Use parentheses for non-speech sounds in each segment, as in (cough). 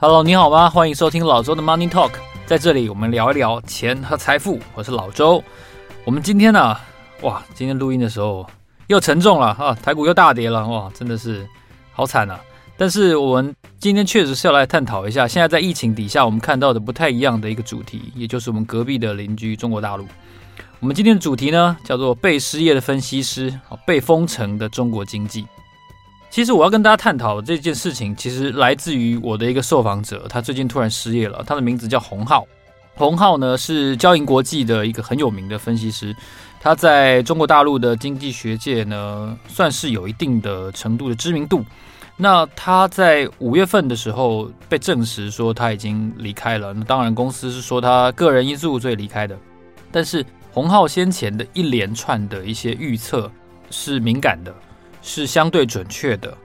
Hello，你好吗？欢迎收听老周的 Money Talk，在这里我们聊一聊钱和财富。我是老周。我们今天呢、哇，今天录音的时候又沉重了啊，台股又大跌了，哇，真的是好惨啊！但是我们今天确实是要来探讨一下，现在在疫情底下，我们看到的不太一样的一个主题，也就是我们隔壁的邻居中国大陆。我们今天的主题呢，叫做被失业的分析师，啊被封城的中国经济。其实我要跟大家探讨这件事情，其实来自于我的一个受访者，他最近突然失业了。他的名字叫洪浩，洪浩呢是交银国际的一个很有名的分析师，他在中国大陆的经济学界呢算是有一定的程度的知名度。那他在五月份的时候被证实说他已经离开了，那当然公司是说他个人因素所以离开的，但是洪浩先前的一连串的一些预测是敏感的。是相对准确的，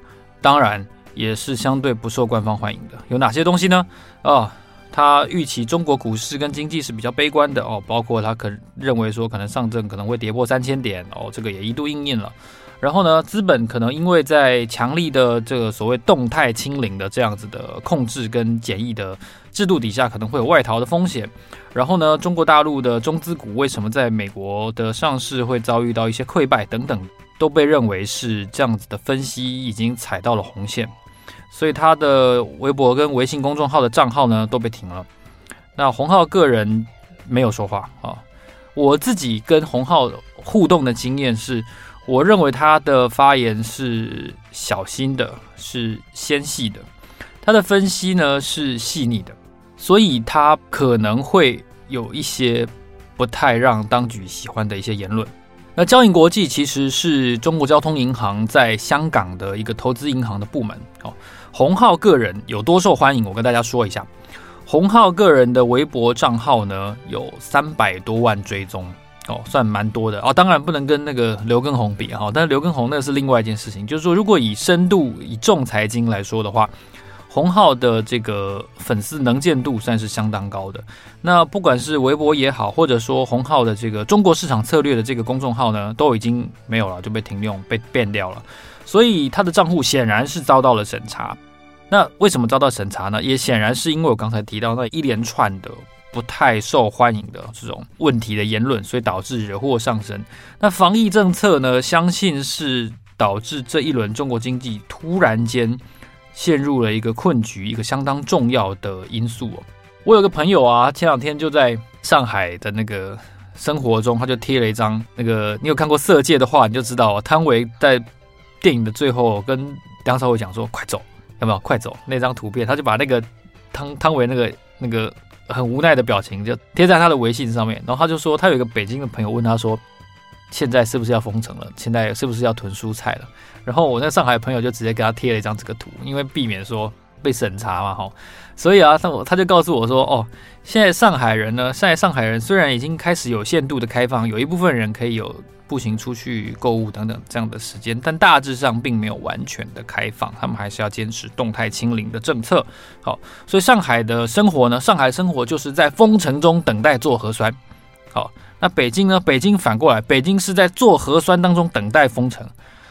当然也是相对不受官方欢迎的。有哪些东西呢？哦，他预期中国股市跟经济是比较悲观的哦，包括他可认为说可能上证可能会跌破三千点哦，这个也一度应验了。然后呢，资本可能因为在强力的这个所谓动态清零的这样子的控制跟检疫的制度底下，可能会有外逃的风险。然后呢，中国大陆的中资股为什么在美国的上市会遭遇到一些溃败等等？都被认为是这样子的分析已经踩到了红线，所以他的微博跟微信公众号的账号呢都被停了。那洪浩个人没有说话啊。我自己跟洪浩互动的经验是，我认为他的发言是小心的，是纤细的，他的分析呢是细腻的，所以他可能会有一些不太让当局喜欢的一些言论。那交银国际其实是中国交通银行在香港的一个投资银行的部门。哦，洪浩个人有多受欢迎？我跟大家说一下，洪浩个人的微博账号呢有三百多万追踪，哦，算蛮多的。哦，当然不能跟那个刘畊宏比哈，但是刘畊宏那是另外一件事情。就是说，如果以深度、以重财经来说的话。洪浩的这个粉丝能见度算是相当高的。那不管是微博也好，或者说洪浩的这个中国市场策略的这个公众号呢，都已经没有了，就被停用、被变掉了。所以他的账户显然是遭到了审查。那为什么遭到审查呢？也显然是因为我刚才提到那一连串的不太受欢迎的这种问题的言论，所以导致惹祸上身。那防疫政策呢，相信是导致这一轮中国经济突然间。陷入了一个困局，一个相当重要的因素哦。我有个朋友啊，前两天就在上海的那个生活中，他就贴了一张那个，你有看过《色戒》的话，你就知道汤唯在电影的最后跟梁朝伟讲说：“快走，有没有？快走！”那张图片，他就把那个汤汤唯那个那个很无奈的表情就贴在他的微信上面，然后他就说，他有一个北京的朋友问他说。现在是不是要封城了？现在是不是要囤蔬菜了？然后我那上海的朋友就直接给他贴了一张这个图，因为避免说被审查嘛，哈。所以啊，他他就告诉我说，哦，现在上海人呢，现在上海人虽然已经开始有限度的开放，有一部分人可以有步行出去购物等等这样的时间，但大致上并没有完全的开放，他们还是要坚持动态清零的政策。好，所以上海的生活呢，上海生活就是在封城中等待做核酸。好。那北京呢？北京反过来，北京是在做核酸当中等待封城。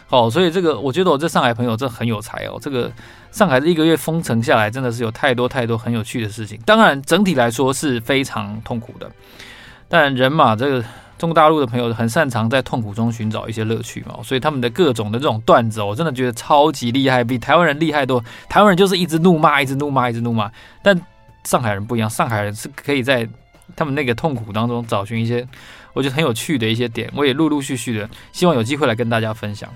好，所以这个我觉得我这上海朋友这很有才哦。这个上海这一个月封城下来，真的是有太多太多很有趣的事情。当然，整体来说是非常痛苦的。但人嘛，这个中国大陆的朋友很擅长在痛苦中寻找一些乐趣嘛，所以他们的各种的这种段子，我真的觉得超级厉害，比台湾人厉害多。台湾人就是一直怒骂，一直怒骂，一直怒骂。但上海人不一样，上海人是可以在。他们那个痛苦当中找寻一些我觉得很有趣的一些点，我也陆陆续续的希望有机会来跟大家分享。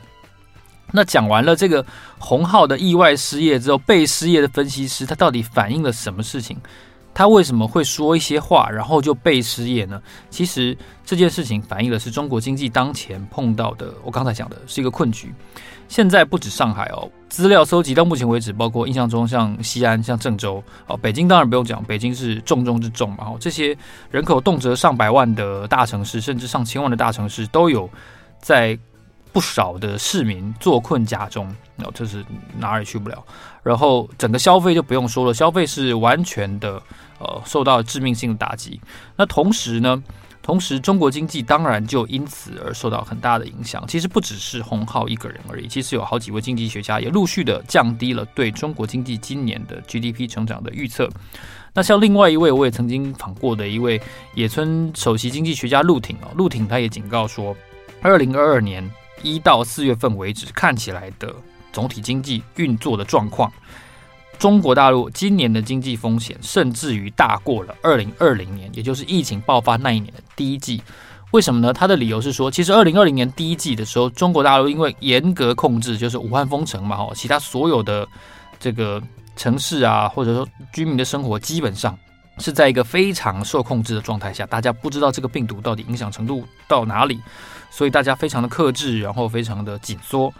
那讲完了这个洪浩的意外失业之后，被失业的分析师他到底反映了什么事情？他为什么会说一些话，然后就被失业呢？其实这件事情反映的是中国经济当前碰到的，我刚才讲的是一个困局。现在不止上海哦，资料搜集到目前为止，包括印象中像西安、像郑州哦，北京当然不用讲，北京是重中之重嘛。哦，这些人口动辄上百万的大城市，甚至上千万的大城市，都有在不少的市民坐困家中，哦，这是哪儿也去不了。然后整个消费就不用说了，消费是完全的呃受到致命性的打击。那同时呢？同时，中国经济当然就因此而受到很大的影响。其实不只是洪浩一个人而已，其实有好几位经济学家也陆续的降低了对中国经济今年的 GDP 成长的预测。那像另外一位我也曾经访过的一位野村首席经济学家陆挺哦，陆挺他也警告说，二零二二年一到四月份为止看起来的总体经济运作的状况。中国大陆今年的经济风险，甚至于大过了二零二零年，也就是疫情爆发那一年的第一季。为什么呢？他的理由是说，其实二零二零年第一季的时候，中国大陆因为严格控制，就是武汉封城嘛，哈，其他所有的这个城市啊，或者说居民的生活，基本上是在一个非常受控制的状态下。大家不知道这个病毒到底影响程度到哪里，所以大家非常的克制，然后非常的紧缩。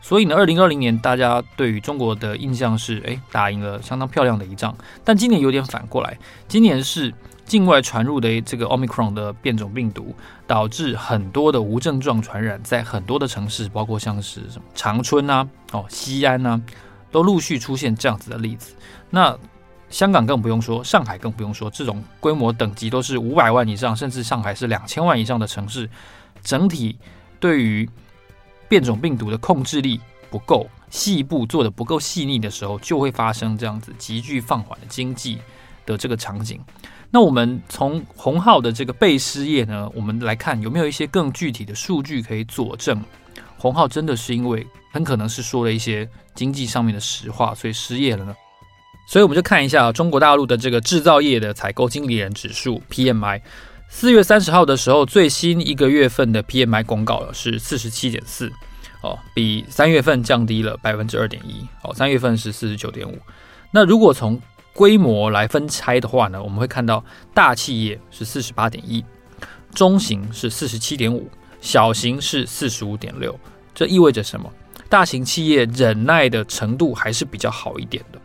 所以呢，二零二零年大家对于中国的印象是，哎，打赢了相当漂亮的一仗。但今年有点反过来，今年是境外传入的这个 Omicron 的变种病毒，导致很多的无症状传染，在很多的城市，包括像是什么长春啊、哦西安啊，都陆续出现这样子的例子。那香港更不用说，上海更不用说，这种规模等级都是五百万以上，甚至上海是两千万以上的城市，整体对于变种病毒的控制力不够，细部做得不够细腻的时候，就会发生这样子急剧放缓的经济的这个场景。那我们从洪浩的这个被失业呢，我们来看有没有一些更具体的数据可以佐证，洪浩真的是因为很可能是说了一些经济上面的实话，所以失业了呢？所以我们就看一下中国大陆的这个制造业的采购经理人指数 PMI。四月三十号的时候，最新一个月份的 PMI 公告是四十七点四，哦，比三月份降低了百分之二点一，哦，三月份是四十九点五。那如果从规模来分拆的话呢，我们会看到大企业是四十八点一，中型是四十七点五，小型是四十五点六。这意味着什么？大型企业忍耐的程度还是比较好一点的。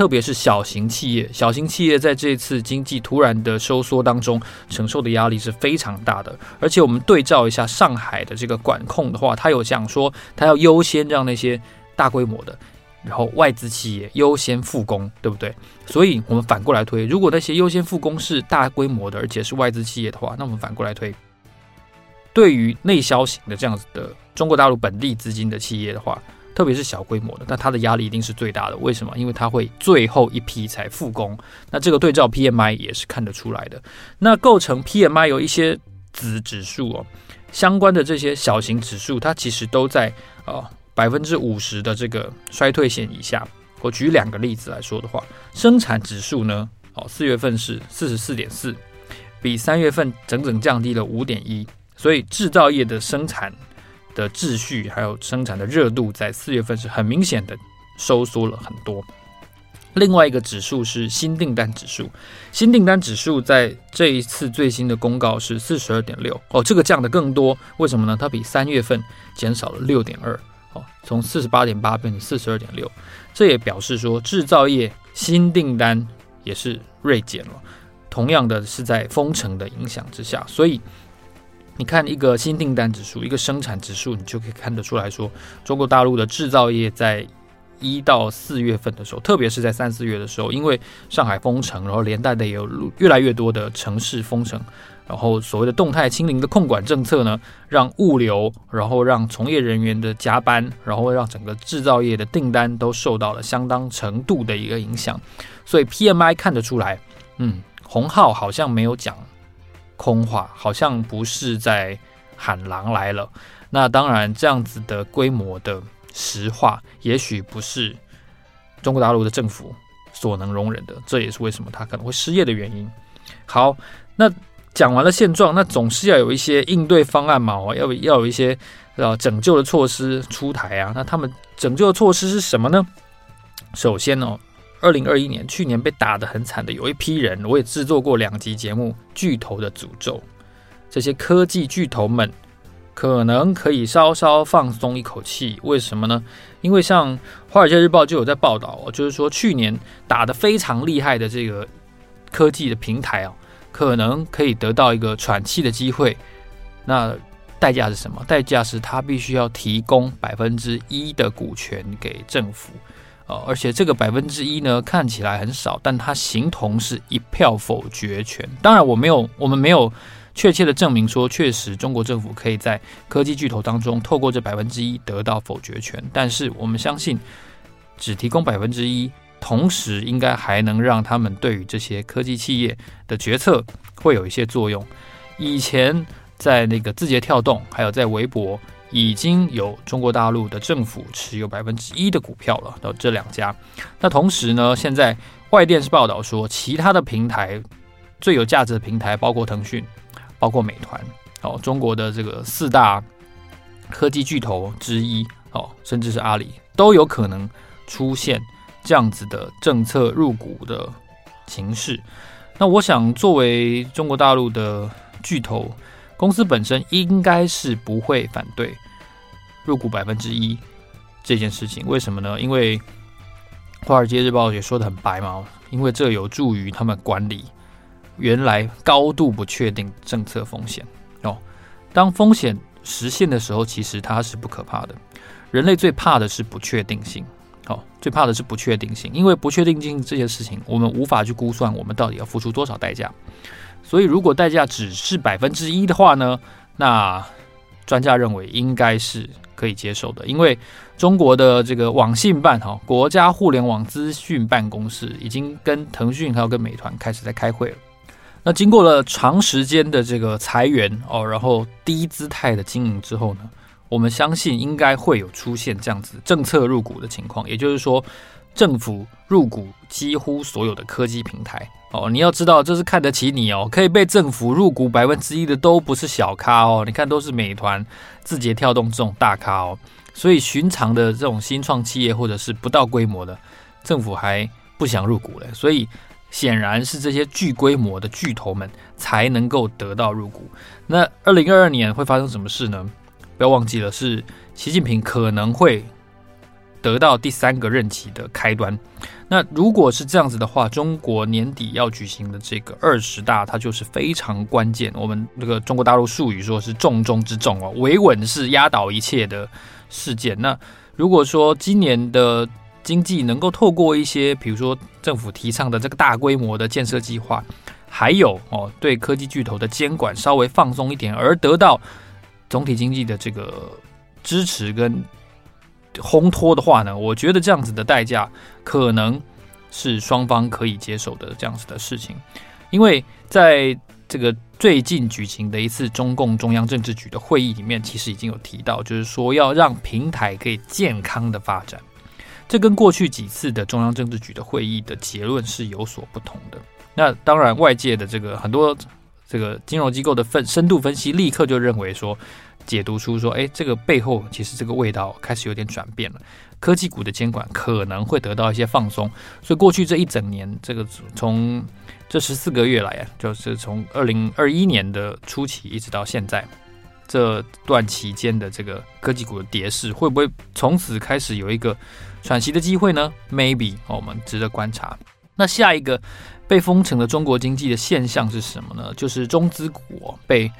特别是小型企业，小型企业在这次经济突然的收缩当中，承受的压力是非常大的。而且我们对照一下上海的这个管控的话，他有讲说，他要优先让那些大规模的，然后外资企业优先复工，对不对？所以我们反过来推，如果那些优先复工是大规模的，而且是外资企业的话，那我们反过来推，对于内销型的这样子的中国大陆本地资金的企业的话。特别是小规模的，那它的压力一定是最大的。为什么？因为它会最后一批才复工。那这个对照 PMI 也是看得出来的。那构成 PMI 有一些子指数哦，相关的这些小型指数，它其实都在呃百分之五十的这个衰退线以下。我举两个例子来说的话，生产指数呢，哦，四月份是四十四点四，比三月份整整降低了五点一。所以制造业的生产。的秩序还有生产的热度，在四月份是很明显的收缩了很多。另外一个指数是新订单指数，新订单指数在这一次最新的公告是四十二点六哦，这个降得更多，为什么呢？它比三月份减少了六点二哦，从四十八点八变成四十二点六，这也表示说制造业新订单也是锐减了，同样的是在封城的影响之下，所以。你看一个新订单指数，一个生产指数，你就可以看得出来说，中国大陆的制造业在一到四月份的时候，特别是在三四月的时候，因为上海封城，然后连带的也有越来越多的城市封城，然后所谓的动态清零的控管政策呢，让物流，然后让从业人员的加班，然后让整个制造业的订单都受到了相当程度的一个影响，所以 PMI 看得出来，嗯，洪浩好像没有讲。空话好像不是在喊狼来了，那当然这样子的规模的实话，也许不是中国大陆的政府所能容忍的，这也是为什么他可能会失业的原因。好，那讲完了现状，那总是要有一些应对方案嘛，要要有一些呃拯救的措施出台啊。那他们拯救的措施是什么呢？首先呢，二零二一年，去年被打得很惨的有一批人，我也制作过两集节目《巨头的诅咒》。这些科技巨头们可能可以稍稍放松一口气，为什么呢？因为像《华尔街日报》就有在报道哦，就是说去年打得非常厉害的这个科技的平台哦，可能可以得到一个喘气的机会。那代价是什么？代价是他必须要提供百分之一的股权给政府。而且这个百分之一呢，看起来很少，但它形同是一票否决权。当然，我没有，我们没有确切的证明说，确实中国政府可以在科技巨头当中透过这百分之一得到否决权。但是我们相信，只提供百分之一，同时应该还能让他们对于这些科技企业的决策会有一些作用。以前在那个字节跳动，还有在微博，已经有中国大陆的政府持有百分之一的股票了。到这两家，那同时呢，现在外电是报道说，其他的平台最有价值的平台，包括腾讯，包括美团，哦，中国的这个四大科技巨头之一，哦，甚至是阿里，都有可能出现这样子的政策入股的形式。那我想，作为中国大陆的巨头公司本身，应该是不会反对入股百分之一这件事情。为什么呢？因为《华尔街日报》也说得很白嘛，因为这有助于他们管理原来高度不确定政策风险哦。当风险实现的时候，其实它是不可怕的。人类最怕的是不确定性。哦，最怕的是不确定性，因为不确定性这些事情，我们无法去估算我们到底要付出多少代价。所以，如果代价只是百分之一的话呢，那专家认为应该是可以接受的。因为中国的这个网信办哈，国家互联网资讯办公室已经跟腾讯还有跟美团开始在开会了。那经过了长时间的这个裁员哦，然后低姿态的经营之后呢，我们相信应该会有出现这样子政策入股的情况，也就是说，政府入股几乎所有的科技平台哦。你要知道，这是看得起你哦，可以被政府入股百分之一的都不是小咖哦。你看，都是美团、字节跳动这种大咖哦。所以，寻常的这种新创企业或者是不到规模的，政府还不想入股嘞。所以，显然是这些巨规模的巨头们才能够得到入股。那二零二二年会发生什么事呢？不要忘记了，是习近平可能会得到第三个任期的开端。那如果是这样子的话，中国年底要举行的这个二十大，它就是非常关键。我们这个中国大陆术语说是重中之重哦，维稳是压倒一切的事件。那如果说今年的经济能够透过一些，比如说政府提倡的这个大规模的建设计划，还有哦对科技巨头的监管稍微放松一点，而得到。总体经济的这个支持跟烘托的话呢，我觉得这样子的代价可能是双方可以接受的这样子的事情，因为在这个最近举行的一次中共中央政治局的会议里面，其实已经有提到，就是说要让平台可以健康的发展，这跟过去几次的中央政治局的会议的结论是有所不同的。那当然，外界的这个很多。这个金融机构的分深度分析，立刻就认为说，解读出说，哎，这个背后其实这个味道开始有点转变了。科技股的监管可能会得到一些放松，所以过去这一整年，这个从这十四个月来啊，就是从二零二一年的初期一直到现在这段期间的这个科技股的跌势，会不会从此开始有一个喘息的机会呢？Maybe，我们值得观察。那下一个被封城的中国经济的现象是什么呢？就是中资股被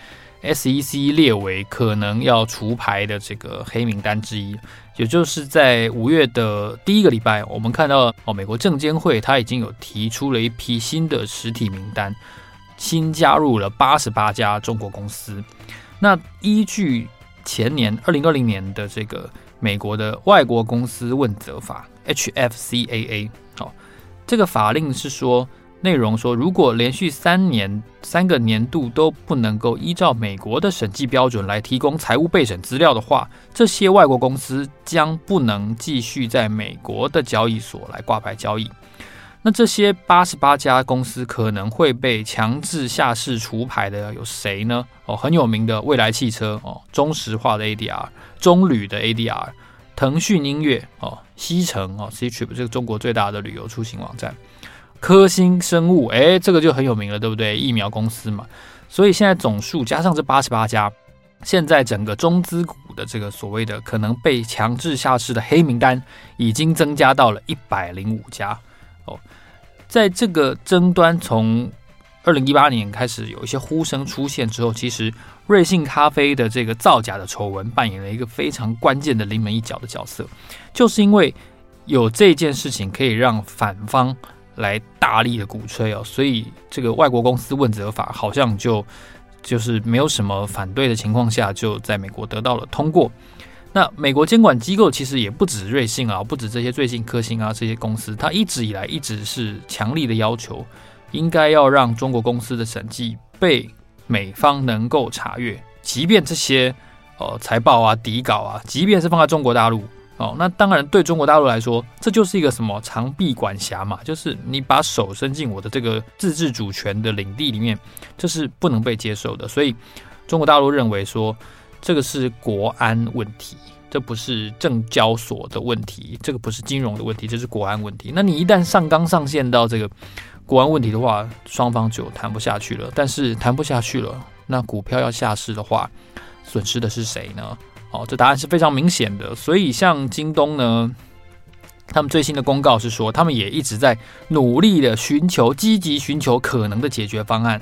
SEC 列为可能要除牌的这个黑名单之一。也就是在五月的第一个礼拜，我们看到哦，美国证监会它已经有提出了一批新的实体名单，新加入了八十八家中国公司。那依据前年二零二零年的这个美国的外国公司问责法 （HFCAA） 好。这个法令是说，内容说，如果连续三年三个年度都不能够依照美国的审计标准来提供财务备审资料的话，这些外国公司将不能继续在美国的交易所来挂牌交易。那这些八十八家公司可能会被强制下市除牌的有谁呢？哦，很有名的未来汽车哦，中石化的 ADR，中旅的 ADR。腾讯音乐哦，西城哦，Ctrip 这个中国最大的旅游出行网站，科兴生物哎，这个就很有名了，对不对？疫苗公司嘛，所以现在总数加上这八十八家，现在整个中资股的这个所谓的可能被强制下市的黑名单，已经增加到了一百零五家哦，在这个争端从。二零一八年开始有一些呼声出现之后，其实瑞幸咖啡的这个造假的丑闻扮演了一个非常关键的临门一脚的角色，就是因为有这件事情可以让反方来大力的鼓吹哦，所以这个外国公司问责法好像就就是没有什么反对的情况下，就在美国得到了通过。那美国监管机构其实也不止瑞信啊，不止这些瑞信、科兴啊这些公司，它一直以来一直是强力的要求，应该要让中国公司的审计被美方能够查阅，即便这些呃财报啊、底稿啊，即便是放在中国大陆哦，那当然对中国大陆来说，这就是一个什么长臂管辖嘛，就是你把手伸进我的这个自治主权的领地里面，这是不能被接受的。所以中国大陆认为说。这个是国安问题，这不是证交所的问题，这个不是金融的问题，这是国安问题。那你一旦上纲上线到这个国安问题的话，双方就谈不下去了。但是谈不下去了，那股票要下市的话，损失的是谁呢？哦，这答案是非常明显的。所以像京东呢，他们最新的公告是说，他们也一直在努力的寻求，积极寻求可能的解决方案。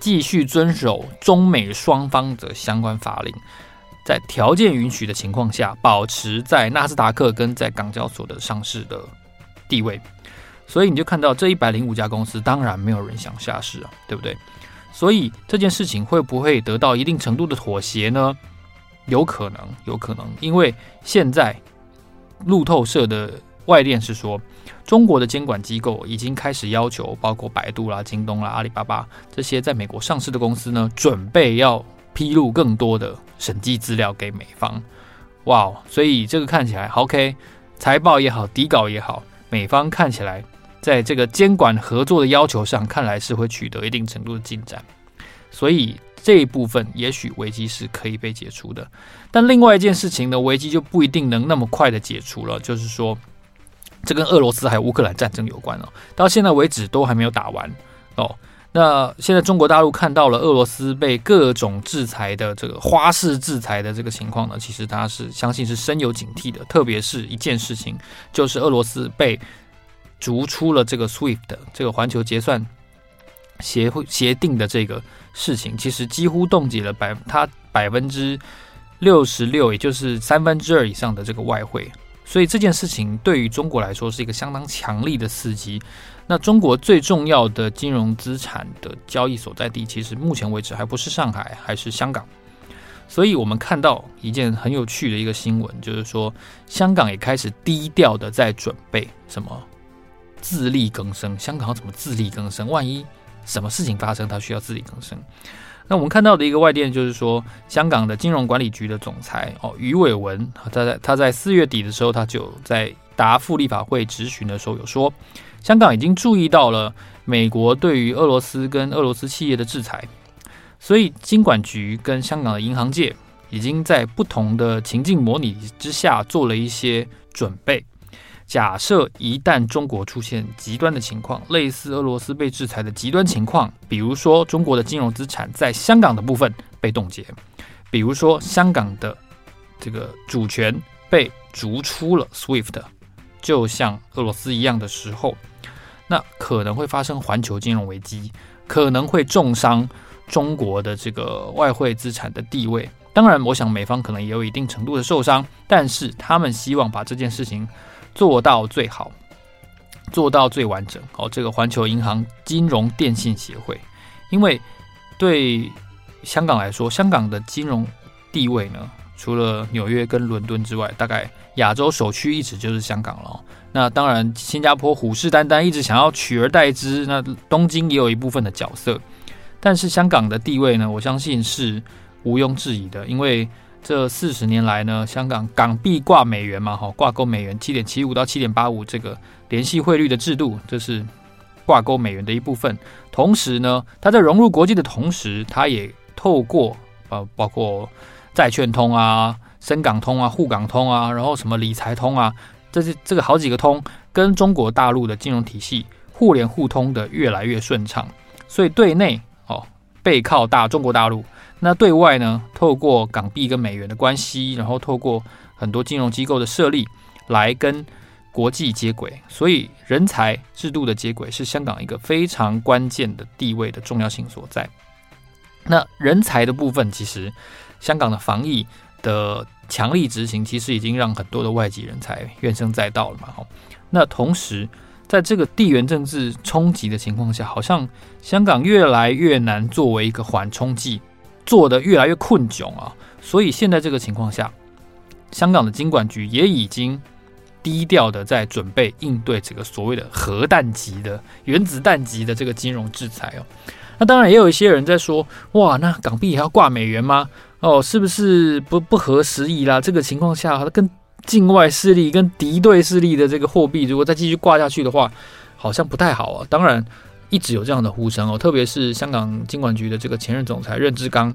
继续遵守中美双方的相关法令，在条件允许的情况下，保持在纳斯达克跟在港交所的上市的地位。所以你就看到这一百零五家公司，当然没有人想下市啊，对不对？所以这件事情会不会得到一定程度的妥协呢？有可能，有可能，因为现在路透社的外电是说。中国的监管机构已经开始要求，包括百度啦、京东啦、阿里巴巴这些在美国上市的公司呢，准备要披露更多的审计资料给美方。哇哦，所以这个看起来 OK，财报也好，底稿也好，美方看起来在这个监管合作的要求上，看来是会取得一定程度的进展。所以这一部分也许危机是可以被解除的，但另外一件事情呢，危机就不一定能那么快的解除了，就是说。这跟俄罗斯还有乌克兰战争有关哦，到现在为止都还没有打完哦。那现在中国大陆看到了俄罗斯被各种制裁的这个花式制裁的这个情况呢，其实他是相信是深有警惕的。特别是一件事情，就是俄罗斯被逐出了这个 SWIFT 这个环球结算协会协定的这个事情，其实几乎冻结了百它百分之六十六，也就是三分之二以上的这个外汇。所以这件事情对于中国来说是一个相当强力的刺激。那中国最重要的金融资产的交易所在地，其实目前为止还不是上海，还是香港。所以我们看到一件很有趣的一个新闻，就是说香港也开始低调的在准备什么自力更生。香港怎么自力更生？万一什么事情发生，它需要自力更生。那我们看到的一个外电就是说，香港的金融管理局的总裁哦，余伟文，他在他在四月底的时候，他就在答复立法会质询的时候有说，香港已经注意到了美国对于俄罗斯跟俄罗斯企业的制裁，所以金管局跟香港的银行界已经在不同的情境模拟之下做了一些准备。假设一旦中国出现极端的情况，类似俄罗斯被制裁的极端情况，比如说中国的金融资产在香港的部分被冻结，比如说香港的这个主权被逐出了 SWIFT，就像俄罗斯一样的时候，那可能会发生环球金融危机，可能会重伤中国的这个外汇资产的地位。当然，我想美方可能也有一定程度的受伤，但是他们希望把这件事情。做到最好，做到最完整。哦，这个环球银行金融电信协会，因为对香港来说，香港的金融地位呢，除了纽约跟伦敦之外，大概亚洲首屈一指就是香港了。那当然，新加坡虎视眈眈，一直想要取而代之。那东京也有一部分的角色，但是香港的地位呢，我相信是毋庸置疑的，因为。这四十年来呢，香港港币挂美元嘛，哈，挂钩美元七点七五到七点八五这个联系汇率的制度，这是挂钩美元的一部分。同时呢，它在融入国际的同时，它也透过呃，包括债券通啊、深港通啊、沪港通啊，然后什么理财通啊，这是这个好几个通，跟中国大陆的金融体系互联互通的越来越顺畅。所以对内哦，背靠大中国大陆。那对外呢，透过港币跟美元的关系，然后透过很多金融机构的设立，来跟国际接轨。所以人才制度的接轨是香港一个非常关键的地位的重要性所在。那人才的部分，其实香港的防疫的强力执行，其实已经让很多的外籍人才怨声载道了嘛。那同时，在这个地缘政治冲击的情况下，好像香港越来越难作为一个缓冲剂，做得越来越困窘啊。所以现在这个情况下，香港的金管局也已经低调的在准备应对这个所谓的核弹级的原子弹级的这个金融制裁哦。那当然也有一些人在说，哇，那港币还要挂美元吗？哦，是不是不不合时宜啦？这个情况下，跟境外势力、跟敌对势力的这个货币，如果再继续挂下去的话，好像不太好啊。当然，一直有这样的呼声哦，特别是香港金管局的这个前任总裁任志刚，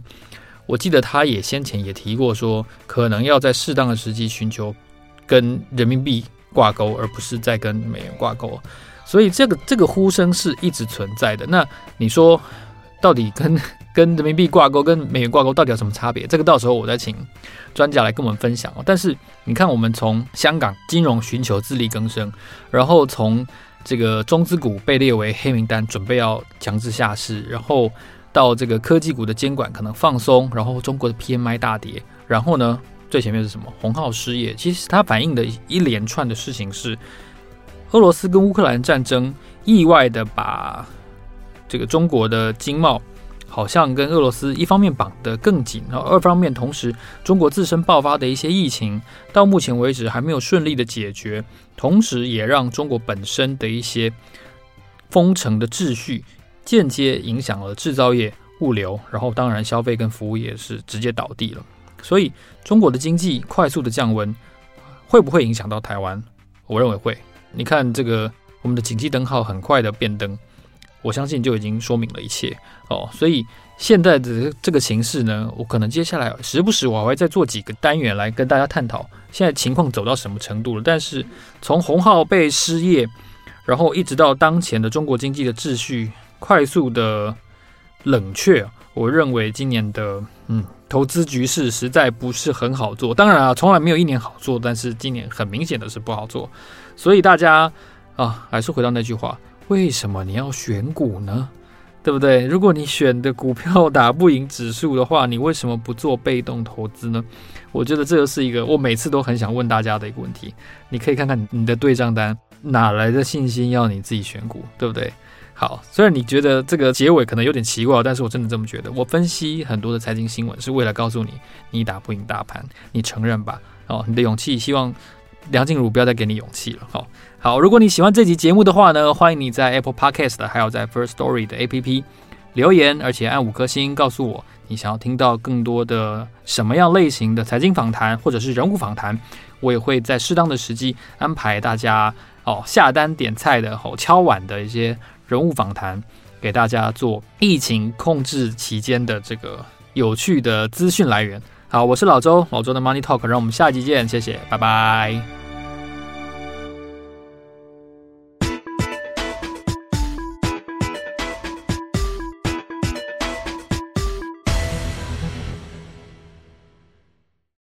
我记得他也先前也提过说，可能要在适当的时机寻求跟人民币挂钩，而不是再跟美元挂钩。所以这个这个呼声是一直存在的。那你说，到底跟 (laughs) 跟人民币挂钩、跟美元挂钩到底有什么差别？这个到时候我再请专家来跟我们分享哦。但是你看，我们从香港金融寻求自力更生，然后从这个中资股被列为黑名单，准备要强制下市，然后到这个科技股的监管可能放松，然后中国的 PMI 大跌，然后呢，最前面是什么？鸿浩失业。其实它反映的一连串的事情是。俄罗斯跟乌克兰战争意外的把这个中国的经贸好像跟俄罗斯一方面绑得更紧，然后二方面同时中国自身爆发的一些疫情到目前为止还没有顺利的解决，同时也让中国本身的一些封城的秩序间接影响了制造业、物流，然后当然消费跟服务业是直接倒地了。所以中国的经济快速的降温会不会影响到台湾？我认为会。你看这个，我们的紧急灯号很快的变灯，我相信就已经说明了一切哦。所以现在的这个形势呢，我可能接下来时不时我还会再做几个单元来跟大家探讨现在情况走到什么程度了。但是从鸿浩被失业，然后一直到当前的中国经济的秩序快速的冷却，我认为今年的嗯投资局势实在不是很好做。当然啊，从来没有一年好做，但是今年很明显的是不好做。所以大家啊，还是回到那句话：为什么你要选股呢？对不对？如果你选的股票打不赢指数的话，你为什么不做被动投资呢？我觉得这就是一个我每次都很想问大家的一个问题。你可以看看你的对账单，哪来的信心要你自己选股？对不对？好，虽然你觉得这个结尾可能有点奇怪，但是我真的这么觉得。我分析很多的财经新闻是为了告诉你，你打不赢大盘，你承认吧。哦，你的勇气，希望。梁静茹不要再给你勇气了，好好。如果你喜欢这集节目的话呢，欢迎你在 Apple Podcast 还有在 First Story 的 APP 留言，而且按五颗星告诉我你想要听到更多的什么样类型的财经访谈或者是人物访谈，我也会在适当的时机安排大家哦下单点菜的哦敲碗的一些人物访谈，给大家做疫情控制期间的这个有趣的资讯来源。好，我是老周，老周的 Money Talk，让我们下期见，谢谢，拜拜。